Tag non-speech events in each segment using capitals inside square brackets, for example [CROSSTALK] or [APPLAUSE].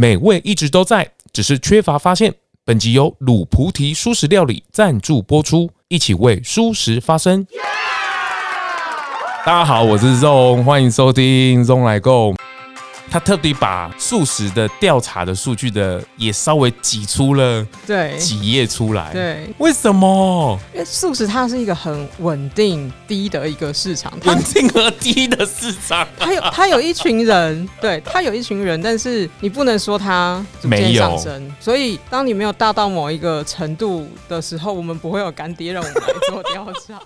美味一直都在，只是缺乏发现。本集由卤菩提素食料理赞助播出，一起为素食发声。大家好，我是 ZONG，欢迎收听 ZONG 咙来共。他特地把素食的调查的数据的也稍微挤出了对几页出来，对，为什么？因为素食它是一个很稳定低的一个市场，稳定和低的市场。它有它有一群人，[LAUGHS] 对，它有一群人，但是你不能说它没有上升。所以当你没有大到某一个程度的时候，我们不会有干爹让我们来做调查。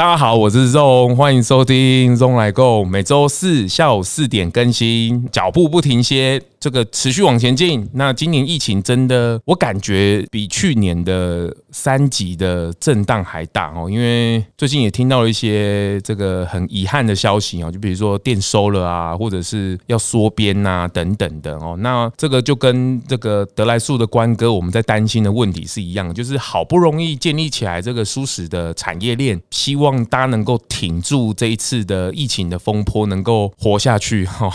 大家好，我是 ZO，欢迎收听 ZO 来购，每周四下午四点更新，脚步不停歇。这个持续往前进。那今年疫情真的，我感觉比去年的三级的震荡还大哦。因为最近也听到了一些这个很遗憾的消息哦，就比如说店收了啊，或者是要缩编呐等等的哦。那这个就跟这个得来素的关哥我们在担心的问题是一样，就是好不容易建立起来这个舒适的产业链，希望望大家能够挺住这一次的疫情的风波，能够活下去 [LAUGHS] 哈。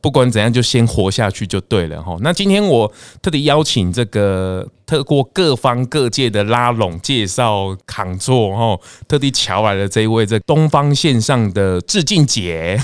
不管怎样，就先活下去。就对了哈。那今天我特地邀请这个，透过各方各界的拉拢、介绍、扛座哈，特地乔来了这一位这东方线上的志静姐，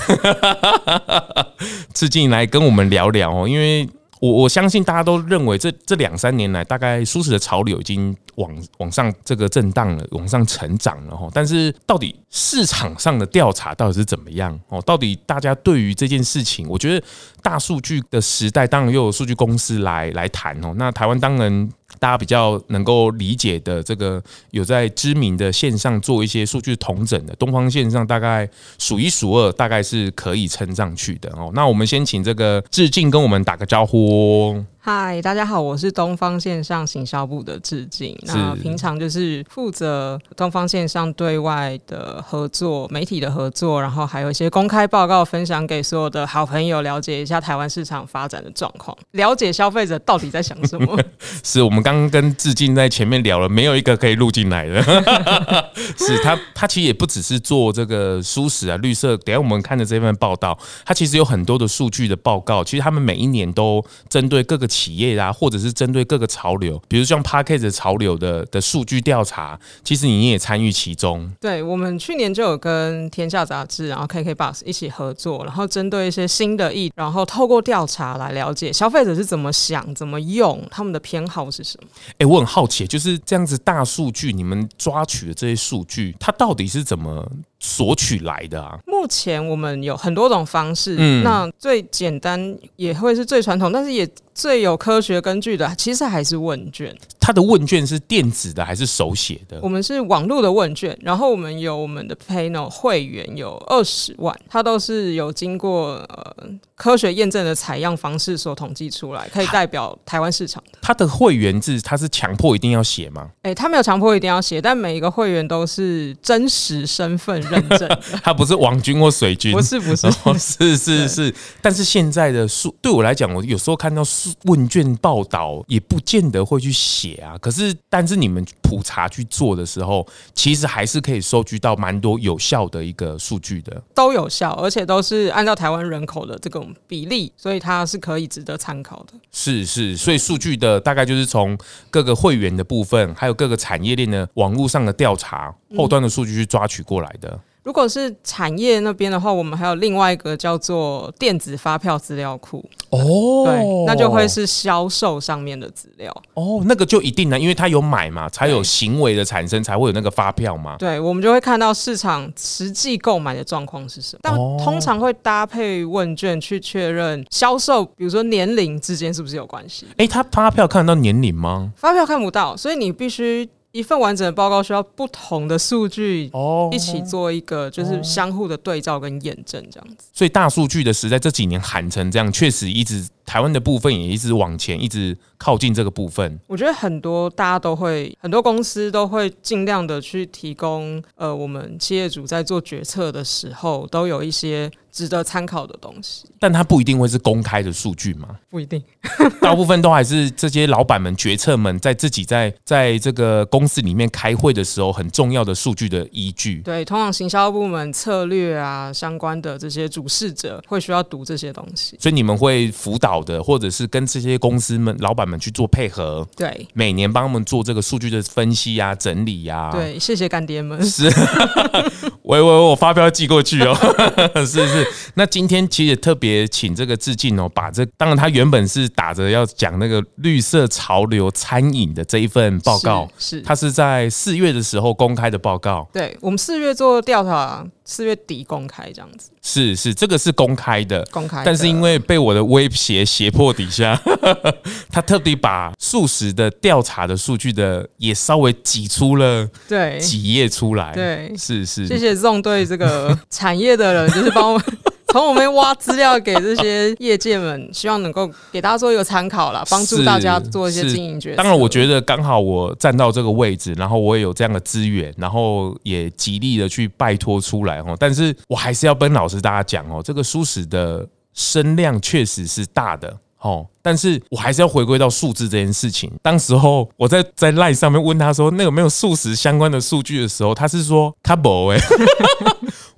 志静来跟我们聊聊哦。因为我我相信大家都认为这这两三年来，大概舒适的潮流已经往往上这个震荡了，往上成长了哈。但是到底市场上的调查到底是怎么样哦？到底大家对于这件事情，我觉得。大数据的时代，当然又有数据公司来来谈哦。那台湾当然大家比较能够理解的，这个有在知名的线上做一些数据统整的，东方线上大概数一数二，大概是可以撑上去的哦。那我们先请这个致敬跟我们打个招呼。嗨，大家好，我是东方线上行销部的致敬。那平常就是负责东方线上对外的合作、媒体的合作，然后还有一些公开报告分享给所有的好朋友了解一下台湾市场发展的状况，了解消费者到底在想什么。[LAUGHS] [LAUGHS] 是我们刚刚跟致敬在前面聊了，没有一个可以录进来的。[LAUGHS] 是他，他其实也不只是做这个舒适啊、绿色。等下我们看的这份报道，他其实有很多的数据的报告。其实他们每一年都针对各个。企业啊，或者是针对各个潮流，比如像 p a c k a g e 潮流的的数据调查，其实你也参与其中。对，我们去年就有跟天下杂志，然后 KKBOX 一起合作，然后针对一些新的意，然后透过调查来了解消费者是怎么想、怎么用，他们的偏好是什么。哎，我很好奇，就是这样子大数据，你们抓取的这些数据，它到底是怎么？索取来的啊，目前我们有很多种方式，嗯，那最简单也会是最传统，但是也最有科学根据的，其实还是问卷。它的问卷是电子的还是手写的？我们是网络的问卷，然后我们有我们的 panel 会员有二十万，它都是有经过呃科学验证的采样方式所统计出来，可以代表台湾市场的。他的会员制，他是强迫一定要写吗？[LAUGHS] 哎、欸，它没有强迫一定要写，但每一个会员都是真实身份认证，[LAUGHS] 他不是网军或水军，不是不是，哦、是是是。但是现在的数对我来讲，我有时候看到问卷报道，也不见得会去写。啊，可是，但是你们普查去做的时候，其实还是可以收集到蛮多有效的一个数据的，都有效，而且都是按照台湾人口的这种比例，所以它是可以值得参考的。是是，所以数据的大概就是从各个会员的部分，还有各个产业链的网络上的调查，后端的数据去抓取过来的。如果是产业那边的话，我们还有另外一个叫做电子发票资料库哦，对，那就会是销售上面的资料哦，那个就一定呢，因为它有买嘛，才有行为的产生，才会有那个发票嘛。对，我们就会看到市场实际购买的状况是什么，但通常会搭配问卷去确认销售，比如说年龄之间是不是有关系？哎，他发票看得到年龄吗？发票看不到，所以你必须。一份完整的报告需要不同的数据一起做一个，就是相互的对照跟验证这样子。所以大数据的时代这几年喊成这样，确实一直台湾的部分也一直往前，一直靠近这个部分。我觉得很多大家都会，很多公司都会尽量的去提供，呃，我们企业主在做决策的时候都有一些。值得参考的东西。但它不一定会是公开的数据吗？[LAUGHS] 不一定，[LAUGHS] 大部分都还是这些老板们、决策们在自己在在这个公司里面开会的时候很重要的数据的依据。对，通常行销部门策略啊相关的这些主事者会需要读这些东西。所以你们会辅导的，或者是跟这些公司们老板们去做配合。对，每年帮他们做这个数据的分析啊、整理呀、啊。对，谢谢干爹们。是，[LAUGHS] 喂喂，我发票寄过去哦。是是，那今天其实也特别请这个致敬哦，把这当然他原本是打着要讲那个绿色潮流餐饮的这一份报告，是，是他是在四月的时候公开的报告。对，我们四月做调查，四月底公开这样子。是是，这个是公开的，公开。但是因为被我的威胁胁迫底下，[LAUGHS] 他特地把素食的调查的数据的也稍微挤出了对几页出来。对，是是，谢谢 ZONG 对这个产业的人，就是帮我。从我们挖资料给这些业界们，希望能够给大家做一个参考啦，帮助大家做一些经营决策。当然，我觉得刚好我站到这个位置，然后我也有这样的资源，然后也极力的去拜托出来哦。但是我还是要跟老师大家讲哦，这个蔬食的声量确实是大的哦。但是我还是要回归到数字这件事情。当时候我在在 LINE 上面问他说，那有没有素食相关的数据的时候，他是说他不哎。[LAUGHS]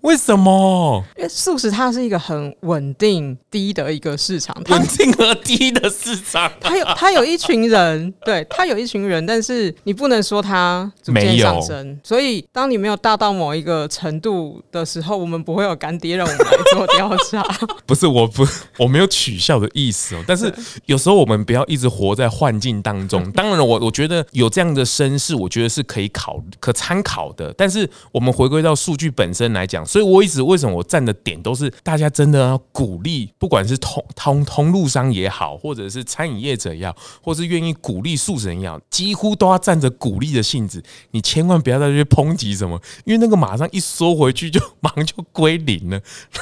为什么？因为素食它是一个很稳定低的一个市场，稳定和低的市场。它有它有一群人，[LAUGHS] 对，它有一群人，但是你不能说它逐渐上升。所以当你没有大到某一个程度的时候，我们不会有干爹让我们来做调查。[LAUGHS] 不是，我不我没有取笑的意思哦。但是有时候我们不要一直活在幻境当中。[LAUGHS] 当然了，我我觉得有这样的身世，我觉得是可以考可参考的。但是我们回归到数据本身来讲。所以我一直为什么我站的点都是大家真的要鼓励，不管是通通通路商也好，或者是餐饮业者也好，或是愿意鼓励素食人也好，几乎都要站着鼓励的性质。你千万不要再去抨击什么，因为那个马上一缩回去就马上就归零了，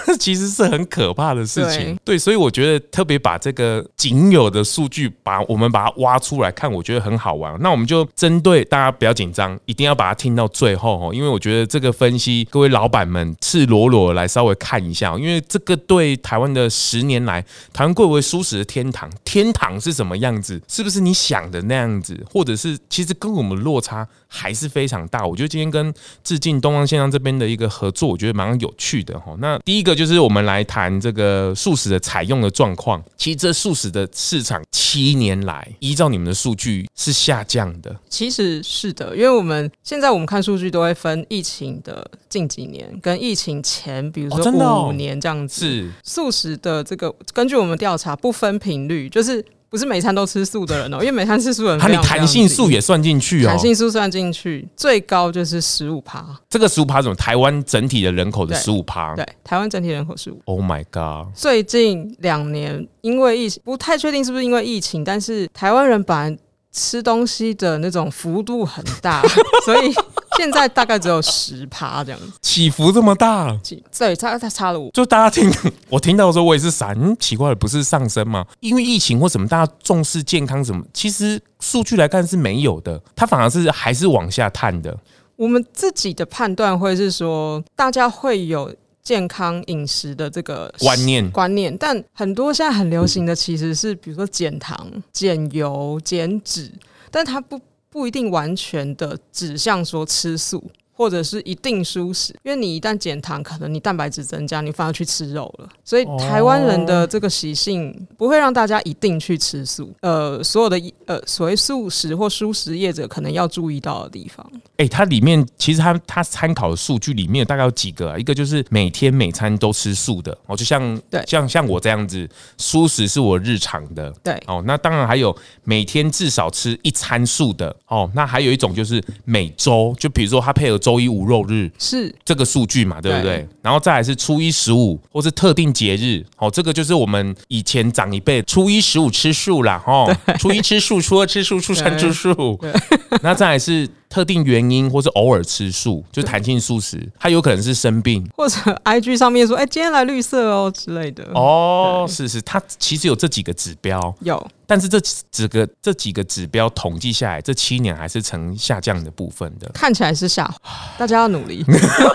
那其实是很可怕的事情。对，对，所以我觉得特别把这个仅有的数据，把我们把它挖出来看，我觉得很好玩。那我们就针对大家不要紧张，一定要把它听到最后哦，因为我觉得这个分析，各位老板们。赤裸裸来稍微看一下，因为这个对台湾的十年来，台湾贵为蔬食的天堂，天堂是什么样子？是不是你想的那样子？或者是其实跟我们落差还是非常大？我觉得今天跟致敬东方先生这边的一个合作，我觉得蛮有趣的哈。那第一个就是我们来谈这个素食的采用的状况。其实这素食的市场七年来，依照你们的数据是下降的。其实是的，因为我们现在我们看数据都会分疫情的近几年跟疫情前，比如说五年这样子。是素食的这个，根据我们调查，不分频率，就是不是每餐都吃素的人哦，[LAUGHS] 因为每餐吃素的人，他你弹性素也算进去哦，弹性素算进去，最高就是十五趴。这个十五趴怎么？台湾整体的人口的十五趴？对，台湾整体人口十五。Oh my god！最近两年因为疫情，不太确定是不是因为疫情，但是台湾人本来吃东西的那种幅度很大，[LAUGHS] 所以。现在大概只有十趴这样子，起伏这么大，对，差差差了五。就大家听，[LAUGHS] 我听到的时候，我也是闪，嗯，奇怪的，不是上升吗？因为疫情或什么，大家重视健康什么，其实数据来看是没有的，它反而是还是往下探的。我们自己的判断会是说，大家会有健康饮食的这个观念观念，但很多现在很流行的其实是，比如说减糖、减油、减脂，但它不。不一定完全的指向说吃素。或者是一定舒适，因为你一旦减糖，可能你蛋白质增加，你反而去吃肉了。所以台湾人的这个习性不会让大家一定去吃素。呃，所有的呃所谓素食或蔬食业者可能要注意到的地方。哎、欸，它里面其实它它参考的数据里面大概有几个啊？一个就是每天每餐都吃素的哦，就像对像像我这样子，蔬食是我日常的。对哦，那当然还有每天至少吃一餐素的哦。那还有一种就是每周，就比如说它配合。周一无肉日是这个数据嘛，对不对？对，然后再来是初一十五或是特定节日，哦，这个就是我们以前长一辈初一十五吃素啦，哦，初一吃素，初二吃素，初三吃素，[LAUGHS] 那再来是。特定原因，或是偶尔吃素，就是弹性素食，它有可能是生病，或者 IG 上面说，哎、欸，今天来绿色哦之类的。哦，是是，它其实有这几个指标，有，但是这几个这几个指标统计下来，这七年还是呈下降的部分的，看起来是下，[SIGHS] 大家要努力。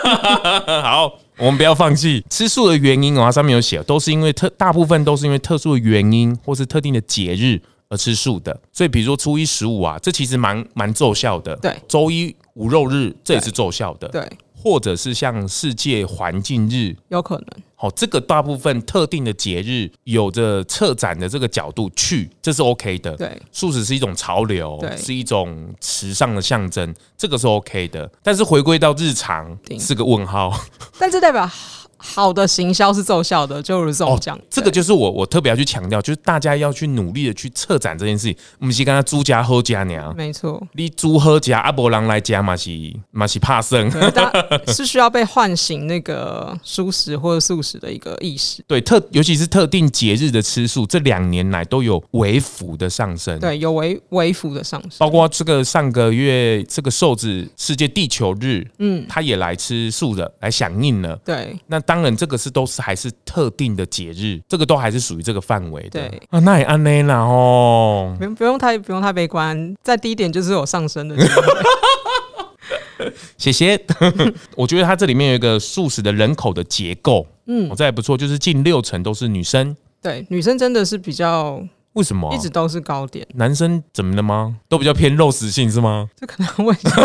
[LAUGHS] 好。我们不要放弃吃素的原因哦，它上面有写，都是因为特大部分都是因为特殊的原因或是特定的节日而吃素的。所以比如说初一十五啊，这其实蛮蛮奏效的。对，周一无肉日，这也是奏效的。对。对或者是像世界环境日，有可能。好，这个大部分特定的节日，有着策展的这个角度去，这是 OK 的。对，素食是一种潮流，是一种时尚的象征，这个是 OK 的。但是回归到日常，是个问号。但这代表。好的行销是奏效的，就如这种讲、哦。这个就是我我特别要去强调，就是大家要去努力的去策展这件事情。我们是跟他租家喝家娘，没错。你租喝家阿伯郎来家嘛是嘛是怕生，是需要被唤醒那个素食或者素食的一个意识。对，特尤其是特定节日的吃素，这两年来都有微幅的上升。对，有微微幅的上升。包括这个上个月这个瘦子世界地球日，嗯，他也来吃素的，来响应了。对，那。当然，这个是都是还是特定的节日，这个都还是属于这个范围的。对啊，那也安内啦哦，不用不用太不用太悲观，在低点就是有上升的。[LAUGHS] 谢谢。[LAUGHS] 我觉得它这里面有一个素食的人口的结构，嗯，我这还不错，就是近六成都是女生。对，女生真的是比较。为什么、啊、一直都是高点？男生怎么了吗？都比较偏肉食性是吗？这可能问一下，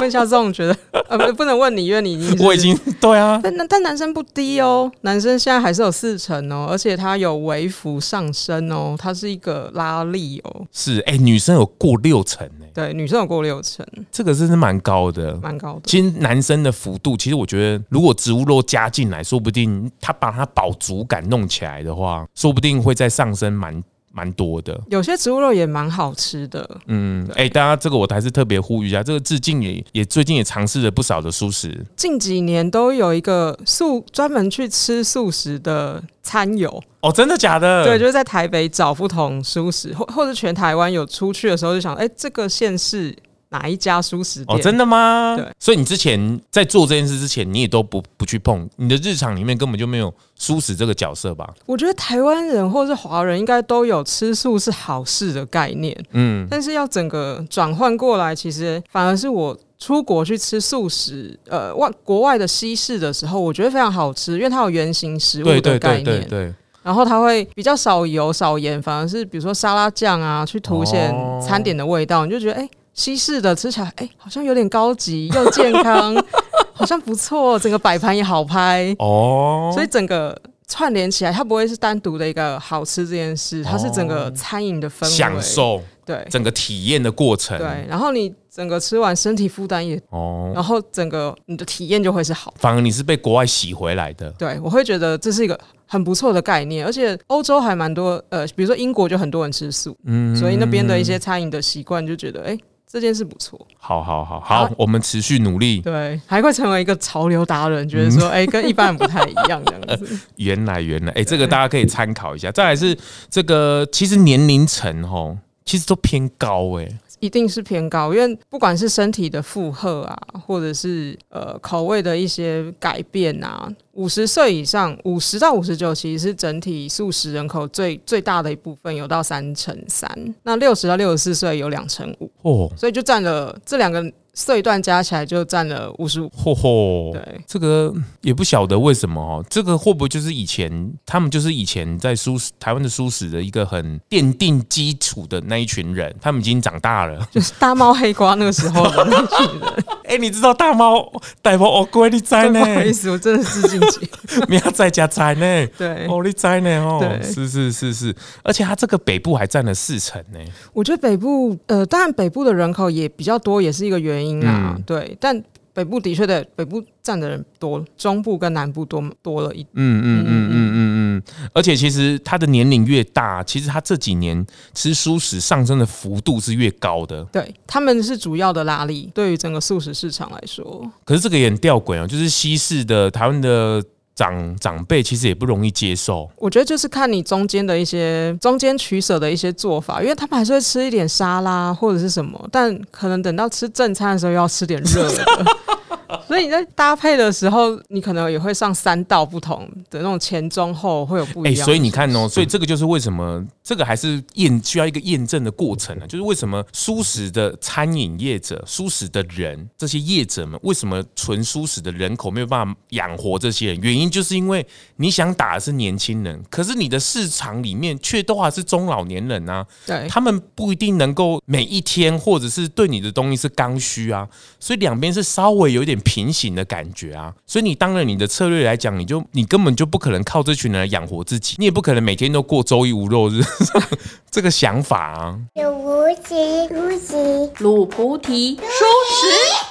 问一下这种觉得 [LAUGHS] 呃不不能问你，因为你已经我已经 [LAUGHS] 对啊，但但男生不低哦，男生现在还是有四成哦，而且他有微幅上升哦，它是一个拉力哦。是哎、欸，女生有过六成哎，对，女生有过六成，这个真是蛮高的，蛮高的。其实男生的幅度，其实我觉得如果植物肉加进来，说不定他把他饱足感弄起来的话，说不定会再上升蛮。蛮多的，有些植物肉也蛮好吃的。嗯，哎、欸，大家这个我还是特别呼吁一下，这个致敬也也最近也尝试了不少的素食，近几年都有一个素专门去吃素食的餐友。哦，真的假的？对，就是在台北找不同素食，或或者全台湾有出去的时候就想，哎、欸，这个县市。哪一家蔬食店？哦，真的吗？对，所以你之前在做这件事之前，你也都不不去碰，你的日常里面根本就没有蔬食这个角色吧？我觉得台湾人或是华人应该都有吃素是好事的概念，嗯，但是要整个转换过来，其实反而是我出国去吃素食，呃，外国外的西式的时候，我觉得非常好吃，因为它有原型食物的概念，对对对对对，然后它会比较少油少盐，反而是比如说沙拉酱啊，去凸显餐点的味道，你就觉得哎。欸西式的吃起来，哎、欸，好像有点高级又健康，[LAUGHS] 好像不错，整个摆盘也好拍哦。所以整个串联起来，它不会是单独的一个好吃这件事，它是整个餐饮的氛围，享受，对，整个体验的过程，对。然后你整个吃完，身体负担也哦，然后整个你的体验就会是好。反而你是被国外洗回来的，对，我会觉得这是一个很不错的概念，而且欧洲还蛮多，呃，比如说英国就很多人吃素，嗯，所以那边的一些餐饮的习惯就觉得，哎、欸。这件事不错，好好好好，好，我们持续努力，对，还会成为一个潮流达人，觉得说，哎、嗯欸，跟一般人不太一样这样子。原 [LAUGHS] 来原来，哎、欸，这个大家可以参考一下。再来是这个，其实年龄层哦，其实都偏高哎、欸。一定是偏高，因为不管是身体的负荷啊，或者是呃口味的一些改变啊，五十岁以上，五十到五十九其实是整体素食人口最最大的一部分，有到三成三。那六十到六十四岁有两成五，哦，所以就占了这两个。岁段加起来就占了五十五。嚯嚯，对，这个也不晓得为什么哦。这个会不会就是以前他们就是以前在蔬食台湾的苏史的一个很奠定基础的那一群人，他们已经长大了，就是大猫黑瓜那个时候的那群人。[LAUGHS] 哎、欸，你知道大猫大猫哦，乖你在呢？不好意思，我真的是致敬起，你要在家在呢？对，哦你在呢？哦，对，是是是是，而且它这个北部还占了四成呢。我觉得北部呃，当然北部的人口也比较多，也是一个原因啊。嗯、对，但北部的确的北部占的人多，中部跟南部多多了一点。嗯嗯嗯嗯嗯嗯，而且其实他的年龄越大，其实他这几年吃素食上升的幅度是越高的。对，他们是主要的拉力，对于整个素食市场来说。可是这个也很吊诡哦，就是西式的台湾的。长长辈其实也不容易接受，我觉得就是看你中间的一些中间取舍的一些做法，因为他们还是会吃一点沙拉或者是什么，但可能等到吃正餐的时候又要吃点热的。[LAUGHS] 所以你在搭配的时候，你可能也会上三道不同的那种前中后会有不一样。哎，所以你看哦，所以这个就是为什么这个还是验需要一个验证的过程呢？就是为什么素食的餐饮业者、素食的人这些业者们，为什么纯素食的人口没有办法养活这些人？原因就是因为你想打的是年轻人，可是你的市场里面却都还是中老年人啊。对，他们不一定能够每一天，或者是对你的东西是刚需啊，所以两边是稍微有点平行的感觉啊。所以你当然你的策略来讲，你就你根本就不可能靠这群人来养活自己，你也不可能每天都过周一无肉日 [LAUGHS] 这个想法啊。有无极，无极，鲁菩提，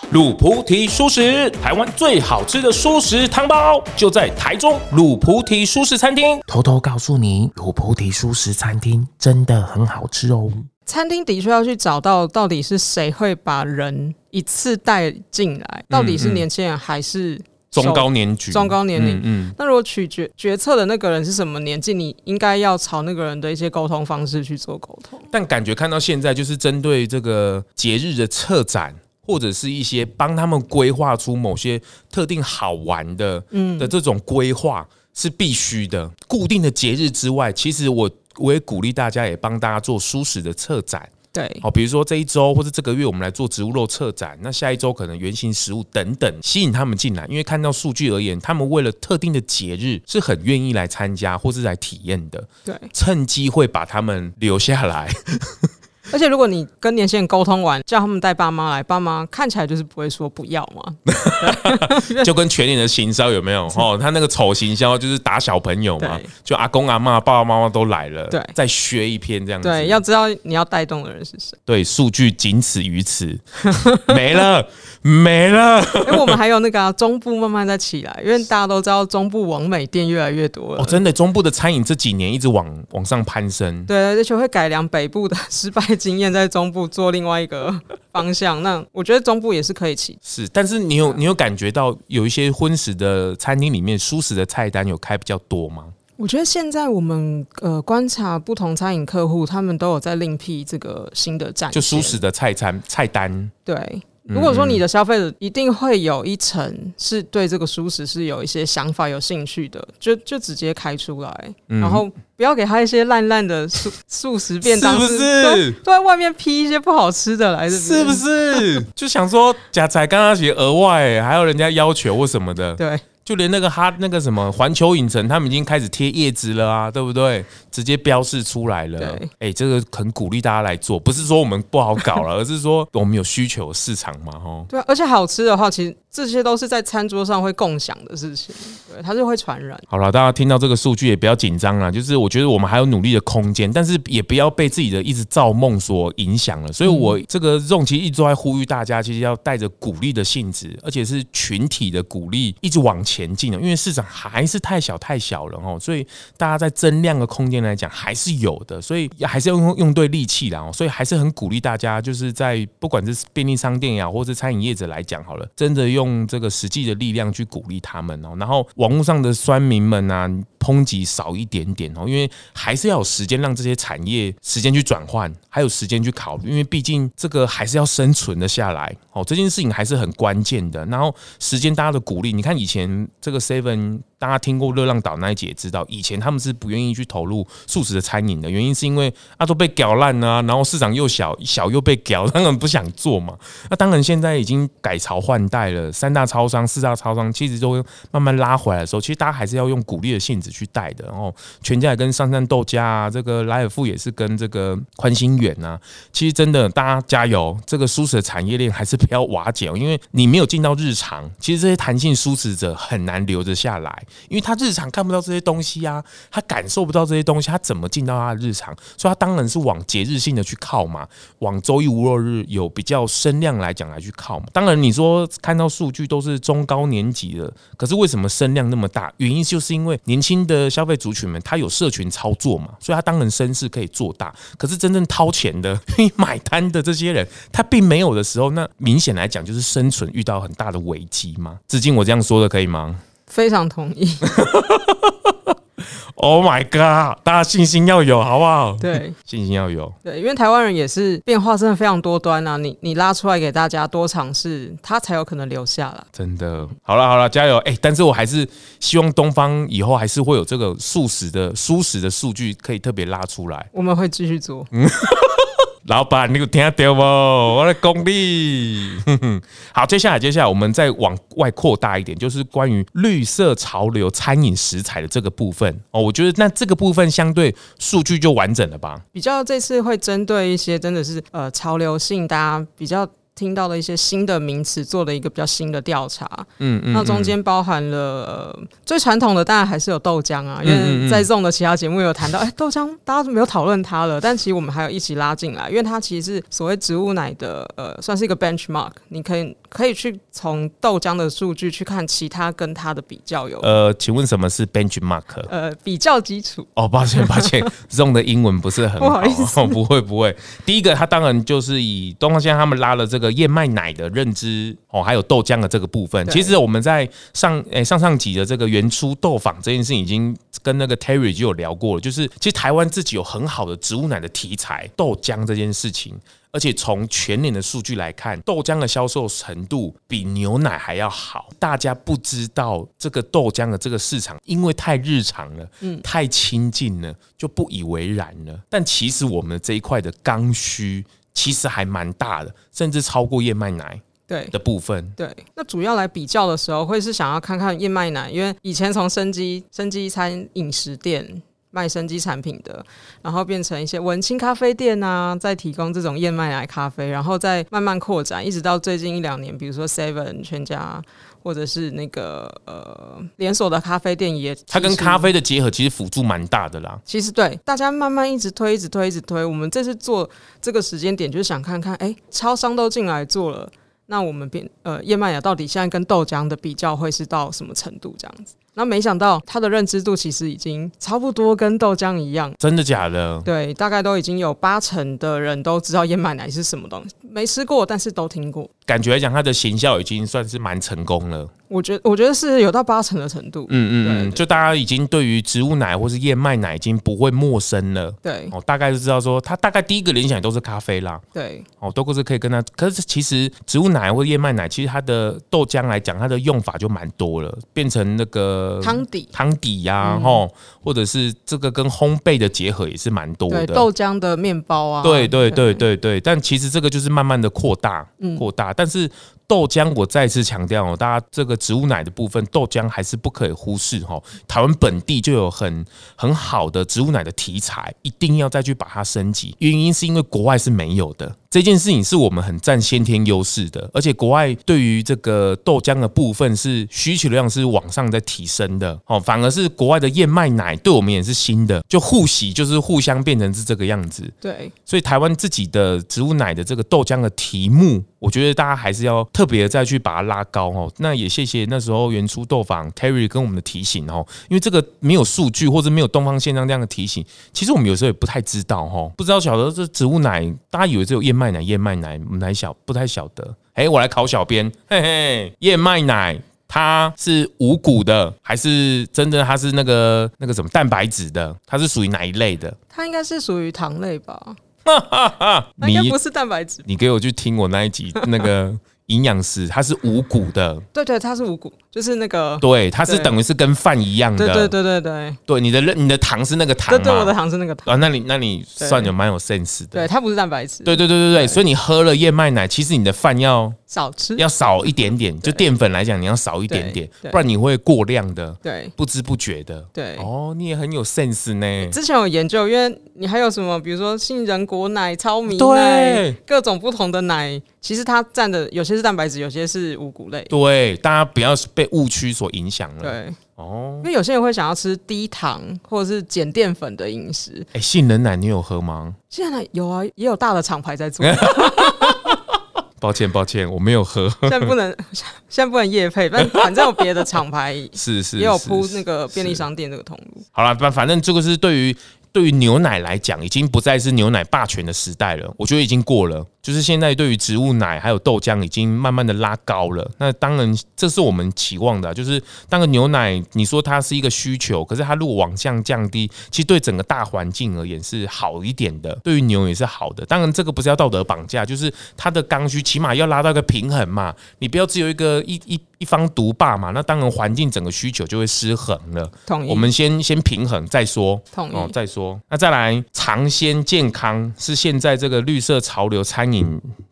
鲁菩提，素食，台湾最好吃的素食汤包就在台中鲁菩提素食餐厅。偷偷告诉你，鲁菩提素食餐厅真的很好吃哦。餐厅的确要去找到到底是谁会把人一次带进来，到底是年轻人还是中高年级、中高年龄？嗯，嗯，那如果取决决策的那个人是什么年纪，你应该要朝那个人的一些沟通方式去做沟通。但感觉看到现在，就是针对这个节日的策展，或者是一些帮他们规划出某些特定好玩的，嗯的这种规划是必须的。固定的节日之外，其实我。我也鼓励大家，也帮大家做舒适的策展。对，好，比如说这一周或者这个月，我们来做植物肉策展。那下一周可能原型食物等等，吸引他们进来。因为看到数据而言，他们为了特定的节日是很愿意来参加或是来体验的。对，趁机会把他们留下来。而且，如果你跟年轻人沟通完，叫他们带爸妈来，爸妈看起来就是不会说不要嘛。[LAUGHS] 就跟全年的行销有没有？[LAUGHS] 哦，他那个丑行销就是打小朋友嘛，就阿公阿妈、爸爸妈妈都来了，对，再削一篇这样子。对，要知道你要带动的人是谁。对，数据仅此于此，[LAUGHS] 没了。没了，因为我们还有那个、啊、中部慢慢在起来，因为大家都知道中部网美店越来越多了。哦，真的，中部的餐饮这几年一直往往上攀升。对，而且会改良北部的失败经验，在中部做另外一个 [LAUGHS] 方向。那我觉得中部也是可以起。是，但是你有你有感觉到有一些荤食的餐厅里面，素食的菜单有开比较多吗？我觉得现在我们呃观察不同餐饮客户，他们都有在另辟这个新的站，就舒食的菜餐菜单。对。如果说你的消费者一定会有一层是对这个蔬食是有一些想法、有兴趣的，就就直接开出来，然后不要给他一些烂烂的素 [LAUGHS] 素食便当，是不是？都在外面批一些不好吃的来，是不是？[LAUGHS] 就想说假才刚刚写额外，还有人家要求或什么的，对。就连那个哈那个什么环球影城，他们已经开始贴叶子了啊，对不对？直接标示出来了。哎、欸，这个很鼓励大家来做，不是说我们不好搞了，[LAUGHS] 而是说我们有需求市场嘛，吼。对，而且好吃的话，其实。这些都是在餐桌上会共享的事情，对，它是会传染。好了，大家听到这个数据也不要紧张了，就是我觉得我们还有努力的空间，但是也不要被自己的一直造梦所影响了。所以，我这个 ZONG 其实一直都在呼吁大家，其实要带着鼓励的性质，而且是群体的鼓励，一直往前前进的。因为市场还是太小太小了哦，所以大家在增量的空间来讲还是有的，所以还是要用用对力气啦。所以还是很鼓励大家，就是在不管是便利商店呀，或是餐饮业者来讲，好了，真的用这个实际的力量去鼓励他们哦，然后网络上的酸民们啊，抨击少一点点哦，因为还是要有时间让这些产业时间去转换，还有时间去考虑，因为毕竟这个还是要生存的下来哦，这件事情还是很关键的。然后时间大家的鼓励，你看以前这个 Seven。大家听过热浪岛那一集也知道，以前他们是不愿意去投入素食的餐饮的原因，是因为啊都被搅烂了，然后市场又小，小又被搅，当然不想做嘛。[LAUGHS] 那当然现在已经改朝换代了，三大超商、四大超商其实都慢慢拉回来的时候，其实大家还是要用鼓励的性质去带的。然后全家也跟上善豆家啊，这个莱尔富也是跟这个宽心园啊，其实真的大家加油，这个素食的产业链还是不要瓦解，因为你没有进到日常，其实这些弹性素食者很难留着下来。因为他日常看不到这些东西啊，他感受不到这些东西，他怎么进到他的日常？所以，他当然是往节日性的去靠嘛，往周一无肉日有比较声量来讲来去靠嘛。当然，你说看到数据都是中高年级的，可是为什么声量那么大？原因就是因为年轻的消费族群们，他有社群操作嘛，所以他当然声势可以做大。可是真正掏钱的、[LAUGHS] 买单的这些人，他并没有的时候，那明显来讲就是生存遇到很大的危机嘛。至今我这样说的可以吗？非常同意。[LAUGHS] Oh my god！大家信心要有，好不好？对，信心要有。对，因为台湾人也是变化真的非常多端啊！你你拉出来给大家多尝试，他才有可能留下来。真的，好了好了，加油！哎、欸，但是我还是希望东方以后还是会有这个素食的舒食的数据可以特别拉出来。我们会继续做。[LAUGHS] 老板，你有听到吗？我的功力。[LAUGHS] 好，接下来，接下来我们再往外扩大一点，就是关于绿色潮流餐饮食材的这个部分哦。我觉得那这个部分相对数据就完整了吧？比较这次会针对一些真的是呃潮流性，大家比较。听到了一些新的名词，做了一个比较新的调查。嗯嗯，那中间包含了、呃、最传统的，当然还是有豆浆啊，因为在 ZONG 的其他节目有谈到，哎、欸，豆浆大家都没有讨论它了，但其实我们还有一起拉进来，因为它其实是所谓植物奶的，呃，算是一个 benchmark，你可以可以去从豆浆的数据去看其他跟它的比较有。呃，请问什么是 benchmark？呃，比较基础。哦，抱歉抱歉，[LAUGHS] ZONG 的英文不是很好，不好意思，哦、不会不会。第一个，它当然就是以东方现在他们拉了这个。燕麦奶的认知哦，还有豆浆的这个部分，其实我们在上诶上上集的这个原初豆坊这件事，已经跟那个 Terry 就有聊过了。就是其实台湾自己有很好的植物奶的题材，豆浆这件事情，而且从全年的数据来看，豆浆的销售程度比牛奶还要好。大家不知道这个豆浆的这个市场，因为太日常了，嗯，太亲近了，就不以为然了。但其实我们这一块的刚需。其实还蛮大的，甚至超过燕麦奶对的部分。对，那主要来比较的时候，会是想要看看燕麦奶，因为以前从生机生机餐饮食店卖生机产品的，然后变成一些文青咖啡店啊，在提供这种燕麦奶咖啡，然后再慢慢扩展，一直到最近一两年，比如说 Seven 全家。或者是那个呃连锁的咖啡店也，它跟咖啡的结合其实辅助蛮大的啦。其实对，大家慢慢一直推，一直推，一直推。我们这次做这个时间点，就是想看看，哎，超商都进来做了，那我们变呃燕麦奶到底现在跟豆浆的比较会是到什么程度这样子？那没想到它的认知度其实已经差不多跟豆浆一样。真的假的？对，大概都已经有八成的人都知道燕麦奶是什么东西，没吃过，但是都听过。感觉来讲，它的行销已经算是蛮成功了。我觉得，我觉得是有到八成的程度。嗯嗯嗯，就大家已经对于植物奶或是燕麦奶已经不会陌生了。对，哦，大概就知道说，它大概第一个联想都是咖啡啦。对，哦，都是可以跟它。可是其实植物奶或燕麦奶，其实它的豆浆来讲，它的用法就蛮多了，变成那个汤底、汤底呀、啊，吼、嗯，或者是这个跟烘焙的结合也是蛮多的。对，豆浆的面包啊。对对对对对，但其实这个就是慢慢的扩大，扩大，但是。豆浆，我再次强调哦，大家这个植物奶的部分，豆浆还是不可以忽视哦。台湾本地就有很很好的植物奶的题材，一定要再去把它升级。原因是因为国外是没有的。这件事情是我们很占先天优势的，而且国外对于这个豆浆的部分是需求量是往上在提升的哦，反而是国外的燕麦奶对我们也是新的，就互洗就是互相变成是这个样子。对，所以台湾自己的植物奶的这个豆浆的题目，我觉得大家还是要特别再去把它拉高哦。那也谢谢那时候原初豆坊 Terry 跟我们的提醒哦，因为这个没有数据或者没有东方线上这样的提醒，其实我们有时候也不太知道哦，不知道晓得这植物奶，大家以为只有燕。麦奶、燕麦奶，我们还小不太晓得。哎、欸，我来考小编，嘿嘿，燕麦奶它是无谷的，还是真的它是那个那个什么蛋白质的？它是属于哪一类的？它应该是属于糖类吧？哈哈哈，应该不是蛋白质。你给我去听我那一集那个。营养师，它是无谷的，对对，它是无谷，就是那个，对，它是等于是跟饭一样的，对对对对对，对，你的你的糖是那个糖，对对，我的糖是那个糖，啊，那你那你算有蛮有 sense 的，对，它不是蛋白质，对对对对对，所以你喝了燕麦奶，其实你的饭要少吃，要少一点点，就淀粉来讲，你要少一点点，不然你会过量的，对，不知不觉的，对，哦，你也很有 sense 呢。之前有研究，因为你还有什么，比如说杏仁果奶、糙米奶，各种不同的奶。其实它占的有些是蛋白质，有些是五谷类。对，大家不要被误区所影响了。对，哦，因为有些人会想要吃低糖或者是减淀粉的饮食。哎，杏仁奶你有喝吗？杏仁奶有啊，也有大的厂牌在做。[LAUGHS] 抱歉，抱歉，我没有喝。现在不能，[LAUGHS] 现在不能夜配，但反正有别的厂牌 [LAUGHS] 是是，也有铺那个便利商店这个通路。好了，反反正这个是对于对于牛奶来讲，已经不再是牛奶霸权的时代了。我觉得已经过了。就是现在对于植物奶还有豆浆已经慢慢的拉高了。那当然这是我们期望的，就是当个牛奶，你说它是一个需求，可是它如果往下降低，其实对整个大环境而言是好一点的，对于牛也是好的。当然这个不是要道德绑架，就是它的刚需起码要拉到一个平衡嘛，你不要只有一个一一。一方独霸嘛，那当然环境整个需求就会失衡了。同意。我们先先平衡再说。同意。哦，再说。那再来，尝鲜健康是现在这个绿色潮流餐饮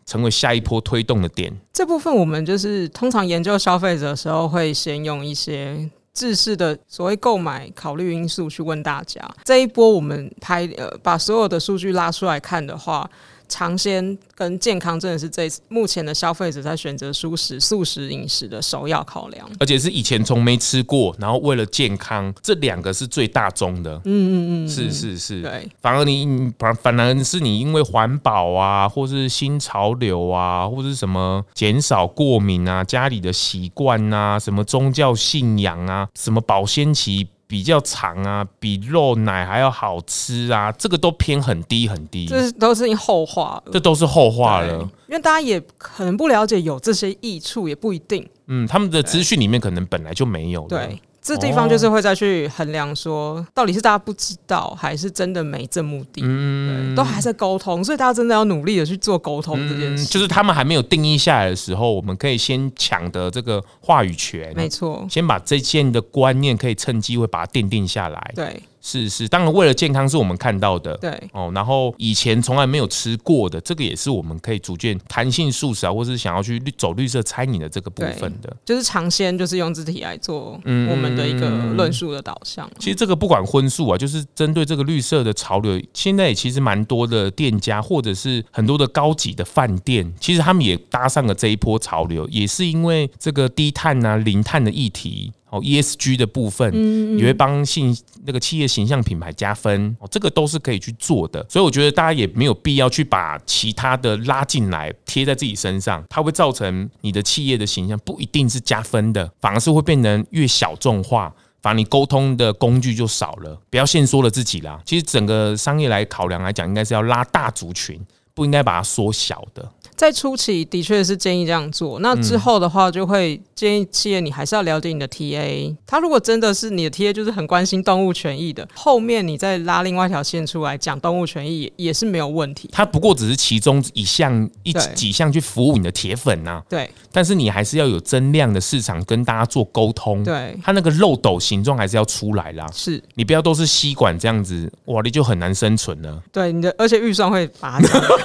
成为下一波推动的点。这部分我们就是通常研究消费者的时候，会先用一些制式的所谓购买考虑因素去问大家。这一波我们拍呃把所有的数据拉出来看的话。尝鲜跟健康真的是这目前的消费者在选择素食、素食饮食的首要考量，而且是以前从没吃过，然后为了健康，这两个是最大宗的。嗯嗯嗯，是是是，对。反而你反反而是你因为环保啊，或是新潮流啊，或是什么减少过敏啊，家里的习惯啊，什么宗教信仰啊，什么保鲜期。比较长啊，比肉奶还要好吃啊，这个都偏很低很低，这都是后话，这都是后话了，因为大家也可能不了解有这些益处，也不一定。嗯，他们的资讯里面可能本来就没有。对。这地方就是会再去衡量说，到底是大家不知道，还是真的没这目的？嗯，都还在沟通，所以大家真的要努力的去做沟通这件事。嗯，就是他们还没有定义下来的时候，我们可以先抢得这个话语权。没错，先把这件的观念可以趁机会把它奠定下来。对。是是，当然为了健康是我们看到的，对哦，然后以前从来没有吃过的，这个也是我们可以逐渐弹性素食啊，或是想要去走绿色餐饮的这个部分的，就是尝鲜，就是用自体来做我们的一个论述的导向。其实这个不管荤素啊，就是针对这个绿色的潮流，现在也其实蛮多的店家或者是很多的高级的饭店，其实他们也搭上了这一波潮流，也是因为这个低碳啊、零碳的议题。哦，ESG 的部分也会帮信那个企业形象品牌加分哦，这个都是可以去做的。所以我觉得大家也没有必要去把其他的拉进来贴在自己身上，它会造成你的企业的形象不一定是加分的，反而是会变成越小众化，反而你沟通的工具就少了。不要限缩了自己啦。其实整个商业来考量来讲，应该是要拉大族群，不应该把它缩小的。在初期的确是建议这样做，那之后的话就会建议企业你还是要了解你的 TA，他如果真的是你的 TA 就是很关心动物权益的，后面你再拉另外一条线出来讲动物权益也是没有问题。它不过只是其中一项一几项去服务你的铁粉呐，对。但是你还是要有增量的市场跟大家做沟通，对。它那个漏斗形状还是要出来啦，是你不要都是吸管这样子，哇，你就很难生存了。对，你的而且预算会把它 [LAUGHS]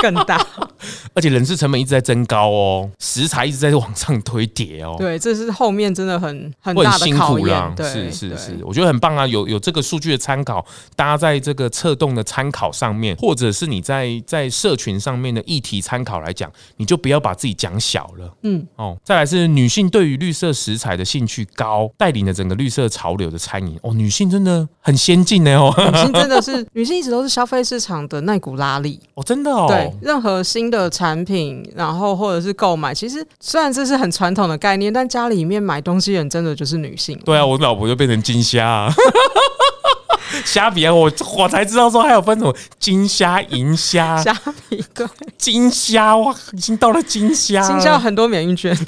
更大。[LAUGHS] 而且人事成本一直在增高哦，食材一直在往上推叠哦。对，这是后面真的很很大的考验。对，是是是，我觉得很棒啊，有有这个数据的参考，大家在这个策动的参考上面，或者是你在在社群上面的议题参考来讲，你就不要把自己讲小了。嗯，哦，再来是女性对于绿色食材的兴趣高，带领了整个绿色潮流的餐饮。哦，女性真的很先进呢哦，女性真的是 [LAUGHS] 女性一直都是消费市场的那股拉力。哦，真的哦，对，任何新的产品，然后或者是购买，其实虽然这是很传统的概念，但家里面买东西人真的就是女性。对啊，我老婆就变成金虾啊，[LAUGHS] 虾皮啊，我我才知道说还有分什么金虾、银虾、[LAUGHS] 虾皮对，金虾哇，已经到了金虾，金虾很多免运券。[LAUGHS]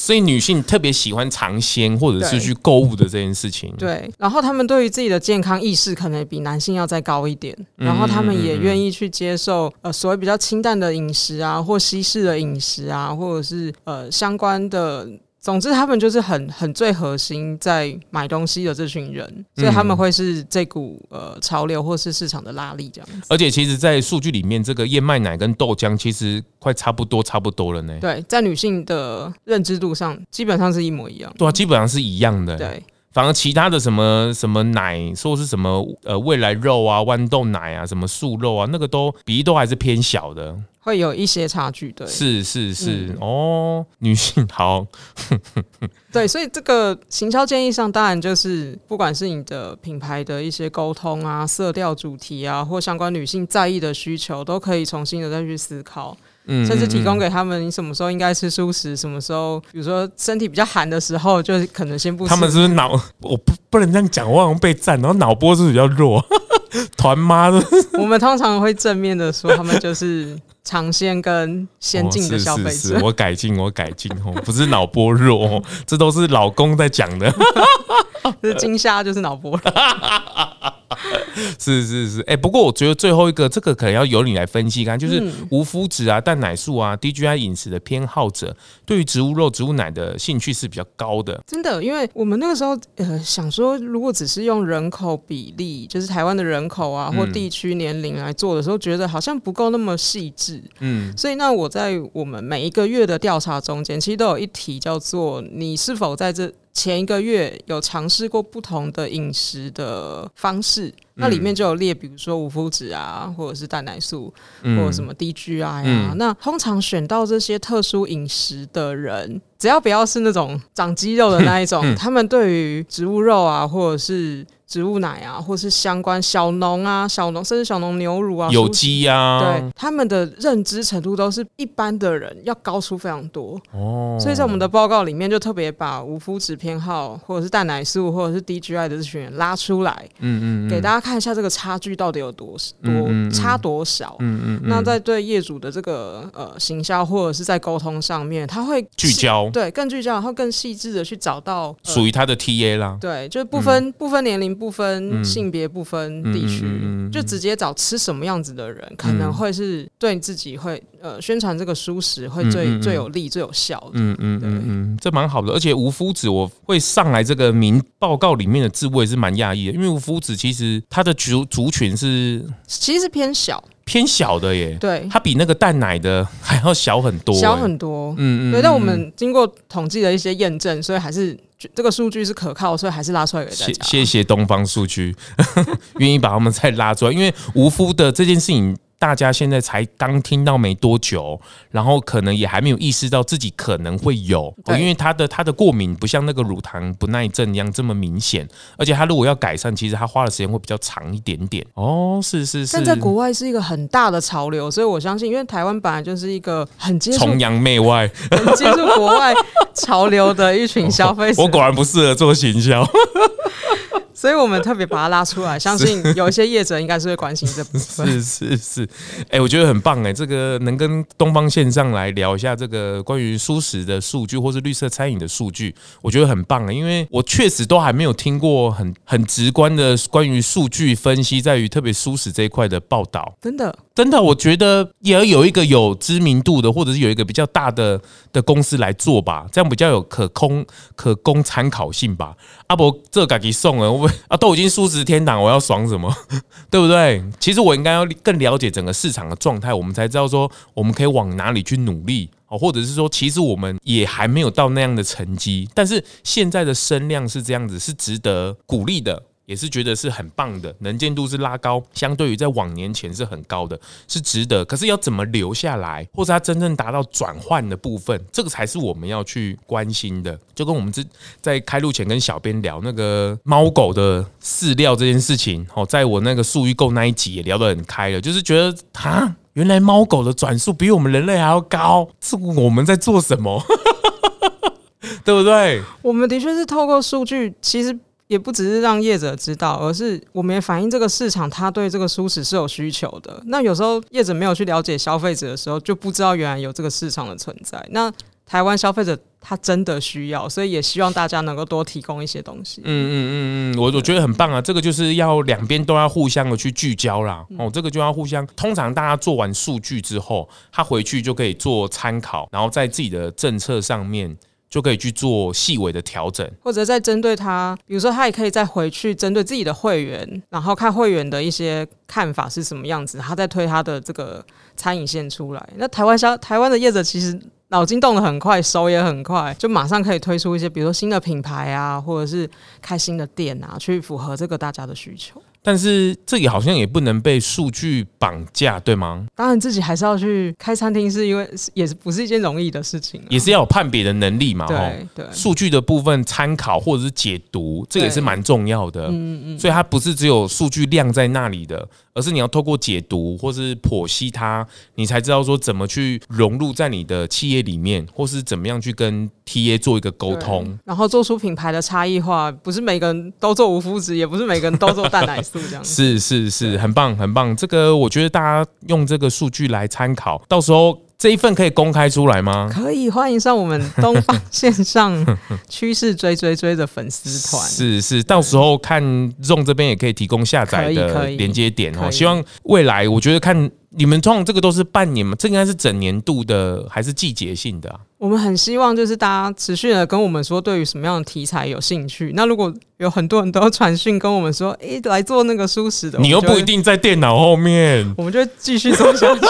所以女性特别喜欢尝鲜或者是去购物的这件事情。对，然后他们对于自己的健康意识可能比男性要再高一点，然后他们也愿意去接受呃所谓比较清淡的饮食啊，或西式的饮食啊，或者是呃相关的。总之，他们就是很很最核心在买东西的这群人，所以他们会是这股呃潮流或是市场的拉力这样子。而且，其实，在数据里面，这个燕麦奶跟豆浆其实快差不多，差不多了呢。对，在女性的认知度上，基本上是一模一样。对啊，基本上是一样的。对，反而其他的什么什么奶，说是什么呃未来肉啊、豌豆奶啊、什么素肉啊，那个都比例都还是偏小的。会有一些差距，对，是是是，嗯、哦，女性好，[LAUGHS] 对，所以这个行销建议上，当然就是不管是你的品牌的一些沟通啊、色调主题啊，或相关女性在意的需求，都可以重新的再去思考。嗯，甚至提供给他们，你什么时候应该吃素食，什么时候，比如说身体比较寒的时候，就是可能先不吃。他们是不是脑？[LAUGHS] 我不不能这样讲，我好像被赞，然后脑波是比较弱，[LAUGHS] 团妈的。[LAUGHS] 我们通常会正面的说，他们就是。尝鲜跟先进的消费者、哦，是是是，我改进，我改进哦，不是脑波弱哦，这都是老公在讲的，是惊吓就是脑波弱。[LAUGHS] 是是是，哎、欸，不过我觉得最后一个这个可能要由你来分析看，就是无麸质啊、蛋奶素啊、DGI 饮食的偏好者，对于植物肉、植物奶的兴趣是比较高的。真的，因为我们那个时候呃想说，如果只是用人口比例，就是台湾的人口啊或地区年龄来做的时候，觉得好像不够那么细致。嗯，所以那我在我们每一个月的调查中间，其实都有一题叫做你是否在这。前一个月有尝试过不同的饮食的方式，那里面就有列，比如说无麸质啊，或者是蛋奶素，或者什么 DGI 啊。嗯、那通常选到这些特殊饮食的人，只要不要是那种长肌肉的那一种，[LAUGHS] 他们对于植物肉啊，或者是。植物奶啊，或是相关小农啊、小农甚至小农牛乳啊、有机啊，对他们的认知程度都是一般的人要高出非常多哦。所以在我们的报告里面，就特别把无麸质偏好，或者是蛋奶素，或者是 DGI 的这群人拉出来，嗯嗯，给大家看一下这个差距到底有多多差多少。嗯嗯。那在对业主的这个呃行销或者是在沟通上面，他会聚焦，对，更聚焦，然后更细致的去找到属于他的 TA 啦。对，就是不分不分年龄。不分性别，不分地区，就直接找吃什么样子的人，嗯、可能会是对自己会呃宣传这个蔬食会最、最有利、最有效的。嗯嗯嗯嗯，这蛮好的。而且无夫子我会上来这个名报告里面的字，我也是蛮讶异的，因为无夫子其实他的族族群是其实是偏小偏小的耶。对，它比那个蛋奶的还要小很多，小很多。嗯嗯，对。但我们经过统计的一些验证，所以还是。这个数据是可靠，所以还是拉出来给大家。谢谢东方数据，[LAUGHS] 愿意把他们再拉出来，因为无麸的这件事情。大家现在才刚听到没多久，然后可能也还没有意识到自己可能会有，对因为他的他的过敏不像那个乳糖不耐症一样这么明显，而且他如果要改善，其实他花的时间会比较长一点点。哦，是是是。但在国外是一个很大的潮流，所以我相信，因为台湾本来就是一个很崇洋媚外、很接触国外潮流的一群 [LAUGHS] 消费者。我果然不适合做行销。所以我们特别把它拉出来，[LAUGHS] 相信有一些业者应该是会关心这部分。[LAUGHS] 是是是，哎、欸，我觉得很棒哎、欸，这个能跟东方线上来聊一下这个关于蔬食的数据，或是绿色餐饮的数据，我觉得很棒哎、欸，因为我确实都还没有听过很很直观的关于数据分析，在于特别蔬食这一块的报道。真的，真的，我觉得也要有一个有知名度的，或者是有一个比较大的的公司来做吧，这样比较有可供可供参考性吧。阿伯，这个给送了，我。啊，都已经数值天堂，我要爽什么？[LAUGHS] 对不对？其实我应该要更了解整个市场的状态，我们才知道说我们可以往哪里去努力哦，或者是说，其实我们也还没有到那样的成绩，但是现在的声量是这样子，是值得鼓励的。也是觉得是很棒的，能见度是拉高，相对于在往年前是很高的，是值得。可是要怎么留下来，或者它真正达到转换的部分，这个才是我们要去关心的。就跟我们之在开路前跟小编聊那个猫狗的饲料这件事情，哦，在我那个数据购那一集也聊得很开了，就是觉得啊，原来猫狗的转速比我们人类还要高，这我们在做什么？[LAUGHS] 对不对？我们的确是透过数据，其实。也不只是让业者知道，而是我们也反映这个市场，他对这个舒适是有需求的。那有时候业者没有去了解消费者的时候，就不知道原来有这个市场的存在。那台湾消费者他真的需要，所以也希望大家能够多提供一些东西。嗯嗯嗯嗯，我我觉得很棒啊，这个就是要两边都要互相的去聚焦啦。哦，这个就要互相。通常大家做完数据之后，他回去就可以做参考，然后在自己的政策上面。就可以去做细微的调整，或者再针对他，比如说他也可以再回去针对自己的会员，然后看会员的一些看法是什么样子，他再推他的这个餐饮线出来。那台湾消台湾的业者其实脑筋动得很快，手也很快，就马上可以推出一些，比如说新的品牌啊，或者是开新的店啊，去符合这个大家的需求。但是这也好像也不能被数据绑架，对吗？当然，自己还是要去开餐厅，是因为也是不是一件容易的事情，也是要有判别的能力嘛。对对，数据的部分参考或者是解读，这个也是蛮重要的。嗯嗯，所以它不是只有数据量在那里的，而是你要透过解读或是剖析它，你才知道说怎么去融入在你的企业里面，或是怎么样去跟 TA 做一个沟通，然后做出品牌的差异化，不是每个人都做无麸质，也不是每个人都做蛋奶素这样子。是是是，很棒很棒。这个我觉得大家用这个数据来参考，到时候。这一份可以公开出来吗？可以，欢迎上我们东方线上 [LAUGHS] 趋势追追追的粉丝团。是是，到时候看 ZONG 这边也可以提供下载的连接点哦。希望未来，我觉得看你们通常这个都是半年嘛，这应该是整年度的还是季节性的啊？我们很希望就是大家持续的跟我们说，对于什么样的题材有兴趣。那如果有很多人都传讯跟我们说，哎、欸，来做那个舒适的，你又不一定在电脑后面，我们就继续做下去。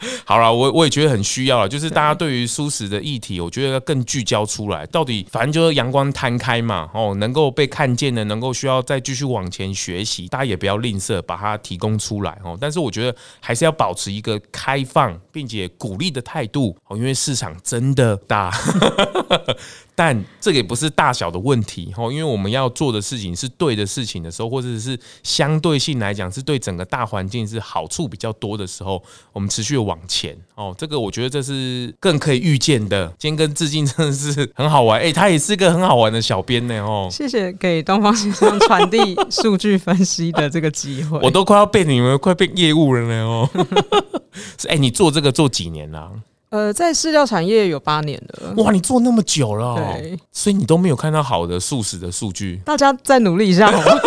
[LAUGHS] 好了，我我也觉得很需要了，就是大家对于舒适的议题，我觉得要更聚焦出来。到底反正就是阳光摊开嘛，哦，能够被看见的，能够需要再继续往前学习，大家也不要吝啬把它提供出来哦。但是我觉得还是要保持一个开放并且鼓励的态度哦，因为市场真的大。但这个也不是大小的问题哈，因为我们要做的事情是对的事情的时候，或者是相对性来讲是对整个大环境是好处比较多的时候，我们持续往前哦。这个我觉得这是更可以预见的。今天跟致敬真的是很好玩，哎，他也是一个很好玩的小编呢哦。谢谢给东方先生传递数据分析的这个机会，[LAUGHS] 我都快要被你们快变业务了呢哦。[LAUGHS] 哎，你做这个做几年了？呃，在饲料产业有八年了。哇，你做那么久了，对，所以你都没有看到好的素食的数据。大家再努力一下好吗？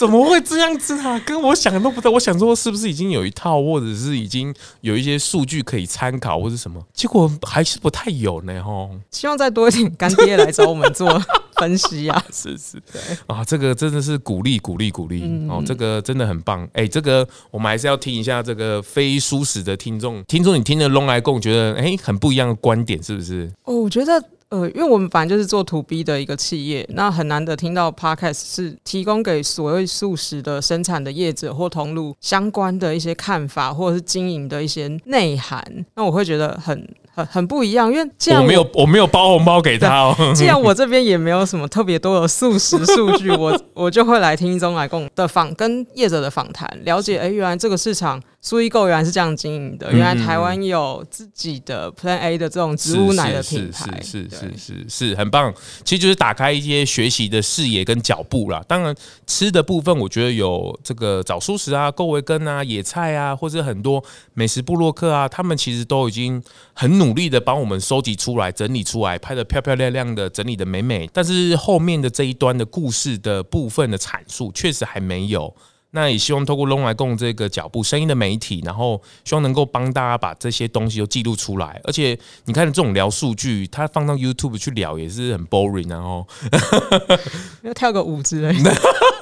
怎么会这样子啊？跟我想的都不对。我想说，是不是已经有一套，或者是已经有一些数据可以参考，或者什么？结果还是不太有呢，吼。希望再多一点干爹来找我们做分析啊！是 [LAUGHS] 是，对啊，这个真的是鼓励鼓励鼓励、嗯、哦，这个真的很棒。哎、欸，这个我们还是要听一下这个非舒适的听众，听众你听了龙来共，觉得哎、欸、很不一样的观点，是不是？哦，我觉得。呃，因为我们反正就是做 to B 的一个企业，那很难得听到 Podcast 是提供给所谓素食的生产的业者或同路相关的一些看法，或者是经营的一些内涵，那我会觉得很。很很不一样，因为既然我，我没有我没有包红包给他哦。[LAUGHS] 既然我这边也没有什么特别多的素食数据，我我就会来听 ZONG 来共的访跟业者的访谈，了解哎，原来这个市场素易购原来是这样经营的，原来台湾有自己的 Plan A 的这种植物奶的品牌，是是是是是，是，是很棒。其实就是打开一些学习的视野跟脚步啦。当然吃的部分，我觉得有这个早素食啊、够维根啊、野菜啊，或者很多美食部落客啊，他们其实都已经很。努努力的帮我们收集出来、整理出来，拍的漂漂亮亮的，整理的美美。但是后面的这一端的故事的部分的阐述，确实还没有。那也希望透过龙来共这个脚步声音的媒体，然后希望能够帮大家把这些东西都记录出来。而且你看这种聊数据，它放到 YouTube 去聊也是很 boring，然后要跳个舞之类的。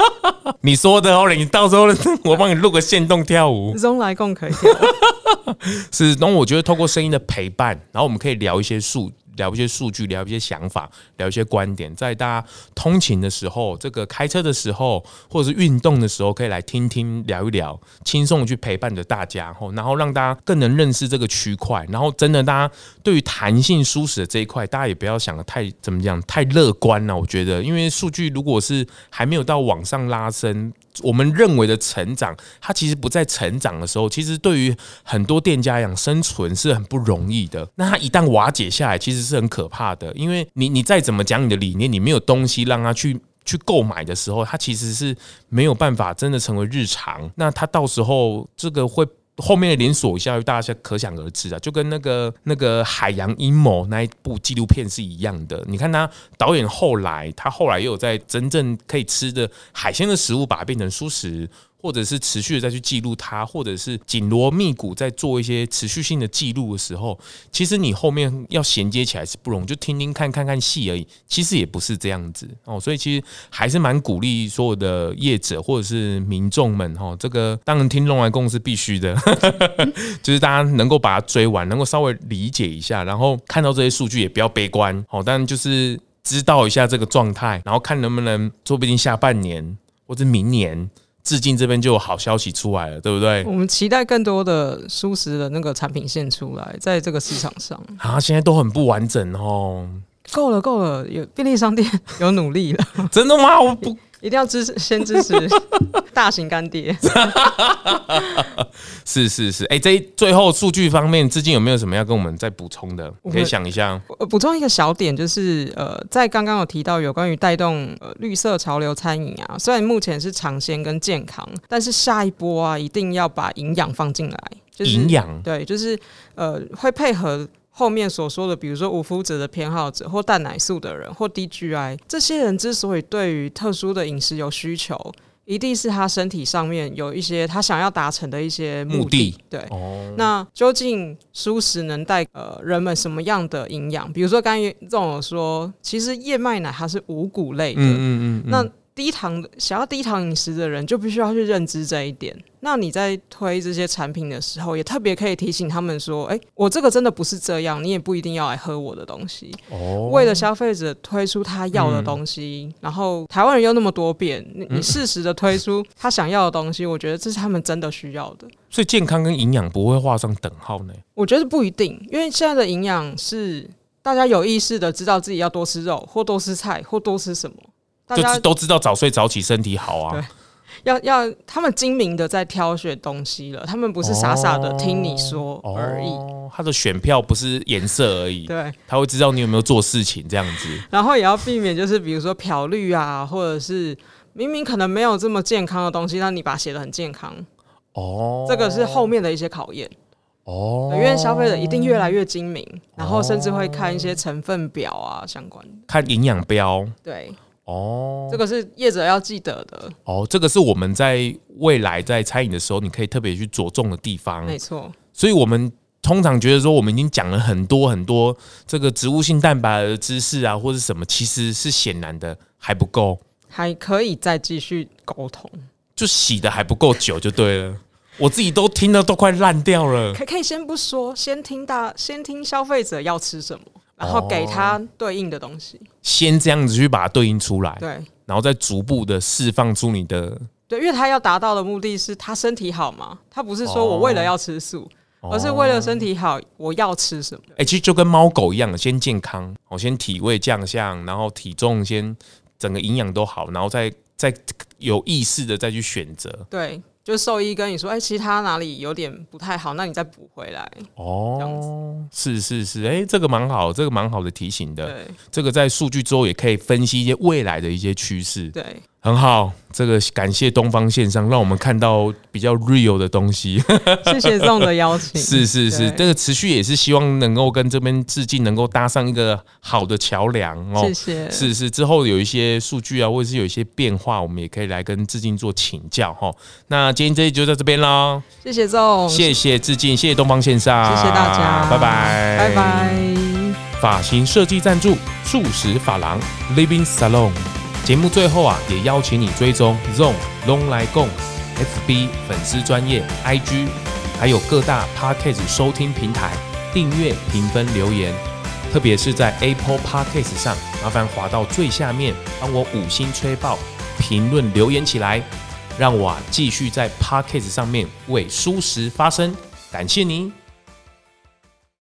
[LAUGHS] 你说的哦，你到时候我帮你录个线动跳舞。龙来共可以跳。[LAUGHS] 是，然后我觉得透过声音的陪伴，然后我们可以聊一些数。聊一些数据，聊一些想法，聊一些观点，在大家通勤的时候，这个开车的时候，或者是运动的时候，可以来听听，聊一聊，轻松的去陪伴着大家，然后让大家更能认识这个区块。然后，真的，大家对于弹性舒适的这一块，大家也不要想得太怎么讲，太乐观了。我觉得，因为数据如果是还没有到往上拉升。我们认为的成长，它其实不在成长的时候，其实对于很多店家讲生存是很不容易的。那它一旦瓦解下来，其实是很可怕的。因为你你再怎么讲你的理念，你没有东西让他去去购买的时候，它其实是没有办法真的成为日常。那它到时候这个会。后面的连锁效应，大家可想而知啊，就跟那个那个海洋阴谋那一部纪录片是一样的。你看他导演后来，他后来又有在真正可以吃的海鲜的食物，把它变成蔬食。或者是持续的再去记录它，或者是紧锣密鼓在做一些持续性的记录的时候，其实你后面要衔接起来是不容易，就听听看看看戏而已。其实也不是这样子哦，所以其实还是蛮鼓励所有的业者或者是民众们哈，这个当然听咙来共是必须的，[LAUGHS] 就是大家能够把它追完，能够稍微理解一下，然后看到这些数据也不要悲观哦，但就是知道一下这个状态，然后看能不能说不定下半年或者明年。致敬这边就有好消息出来了，对不对？我们期待更多的舒适的那个产品线出来，在这个市场上啊，现在都很不完整哦。够了，够了，有便利商店有努力了。[LAUGHS] 真的吗？我不一定要支持，先支持 [LAUGHS] 大型干爹。[LAUGHS] 是是是，哎、欸，这最后数据方面，至今有没有什么要跟我们再补充的？我可以想一下。补充一个小点，就是呃，在刚刚有提到有关于带动呃绿色潮流餐饮啊，虽然目前是尝鲜跟健康，但是下一波啊，一定要把营养放进来。就是、营养对，就是呃，会配合。后面所说的，比如说无麸质的偏好者，或蛋奶素的人，或低 GI，这些人之所以对于特殊的饮食有需求，一定是他身体上面有一些他想要达成的一些目的。目的对，哦、那究竟蔬食能带呃人们什么样的营养？比如说刚才这种说，其实燕麦奶它是五谷类的，嗯嗯嗯嗯那。低糖的想要低糖饮食的人，就必须要去认知这一点。那你在推这些产品的时候，也特别可以提醒他们说：“哎、欸，我这个真的不是这样，你也不一定要来喝我的东西。”哦，为了消费者推出他要的东西，嗯、然后台湾人又那么多变，你你适时的推出他想要的东西，我觉得这是他们真的需要的。所以健康跟营养不会画上等号呢？我觉得不一定，因为现在的营养是大家有意识的知道自己要多吃肉，或多吃菜，或多吃什么。大家就都知道早睡早起身体好啊，对，要要他们精明的在挑选东西了，他们不是傻傻的听你说而已。哦，他的选票不是颜色而已，对，他会知道你有没有做事情这样子。然后也要避免就是比如说漂绿啊，或者是明明可能没有这么健康的东西，但你把它写的很健康。哦，这个是后面的一些考验。哦，因为消费者一定越来越精明，然后甚至会看一些成分表啊相关的，看营养标，对。哦，这个是业者要记得的。哦，这个是我们在未来在餐饮的时候，你可以特别去着重的地方。没错。所以我们通常觉得说，我们已经讲了很多很多这个植物性蛋白的知识啊，或者什么，其实是显然的还不够，还可以再继续沟通。就洗的还不够久就对了，我自己都听的都快烂掉了。可可以先不说，先听大，先听消费者要吃什么。然后给他对应的东西，先这样子去把它对应出来，对，然后再逐步的释放出你的，对，因为他要达到的目的是他身体好嘛，他不是说我为了要吃素，而是为了身体好，我要吃什么？哎，其实就跟猫狗一样，先健康，我先体位降相，然后体重先整个营养都好，然后再再有意识的再去选择，对。就兽医跟你说，哎、欸，其他哪里有点不太好，那你再补回来。哦，是是是，哎、欸，这个蛮好，这个蛮好的提醒的。对，这个在数据之后也可以分析一些未来的一些趋势。对。很好，这个感谢东方线上，让我们看到比较 real 的东西。[LAUGHS] [LAUGHS] 谢谢这种的邀请。是是是，这个持续也是希望能够跟这边致敬，能够搭上一个好的桥梁哦。谢谢。是是，之后有一些数据啊，或者是有一些变化，我们也可以来跟致敬做请教哈。那今天这一集就到这边喽。谢谢总，谢谢致敬，谢谢东方线上，谢谢大家，拜拜，拜拜。发型设计赞助，素食发廊 Living Salon。节目最后啊，也邀请你追踪 ZONG 咙来共 FB 粉丝专业 IG，还有各大 Podcast 收听平台订阅、评分、留言，特别是在 Apple Podcast 上，麻烦滑到最下面，帮我五星吹爆，评论留言起来，让我啊继续在 Podcast 上面为蔬食发声，感谢您。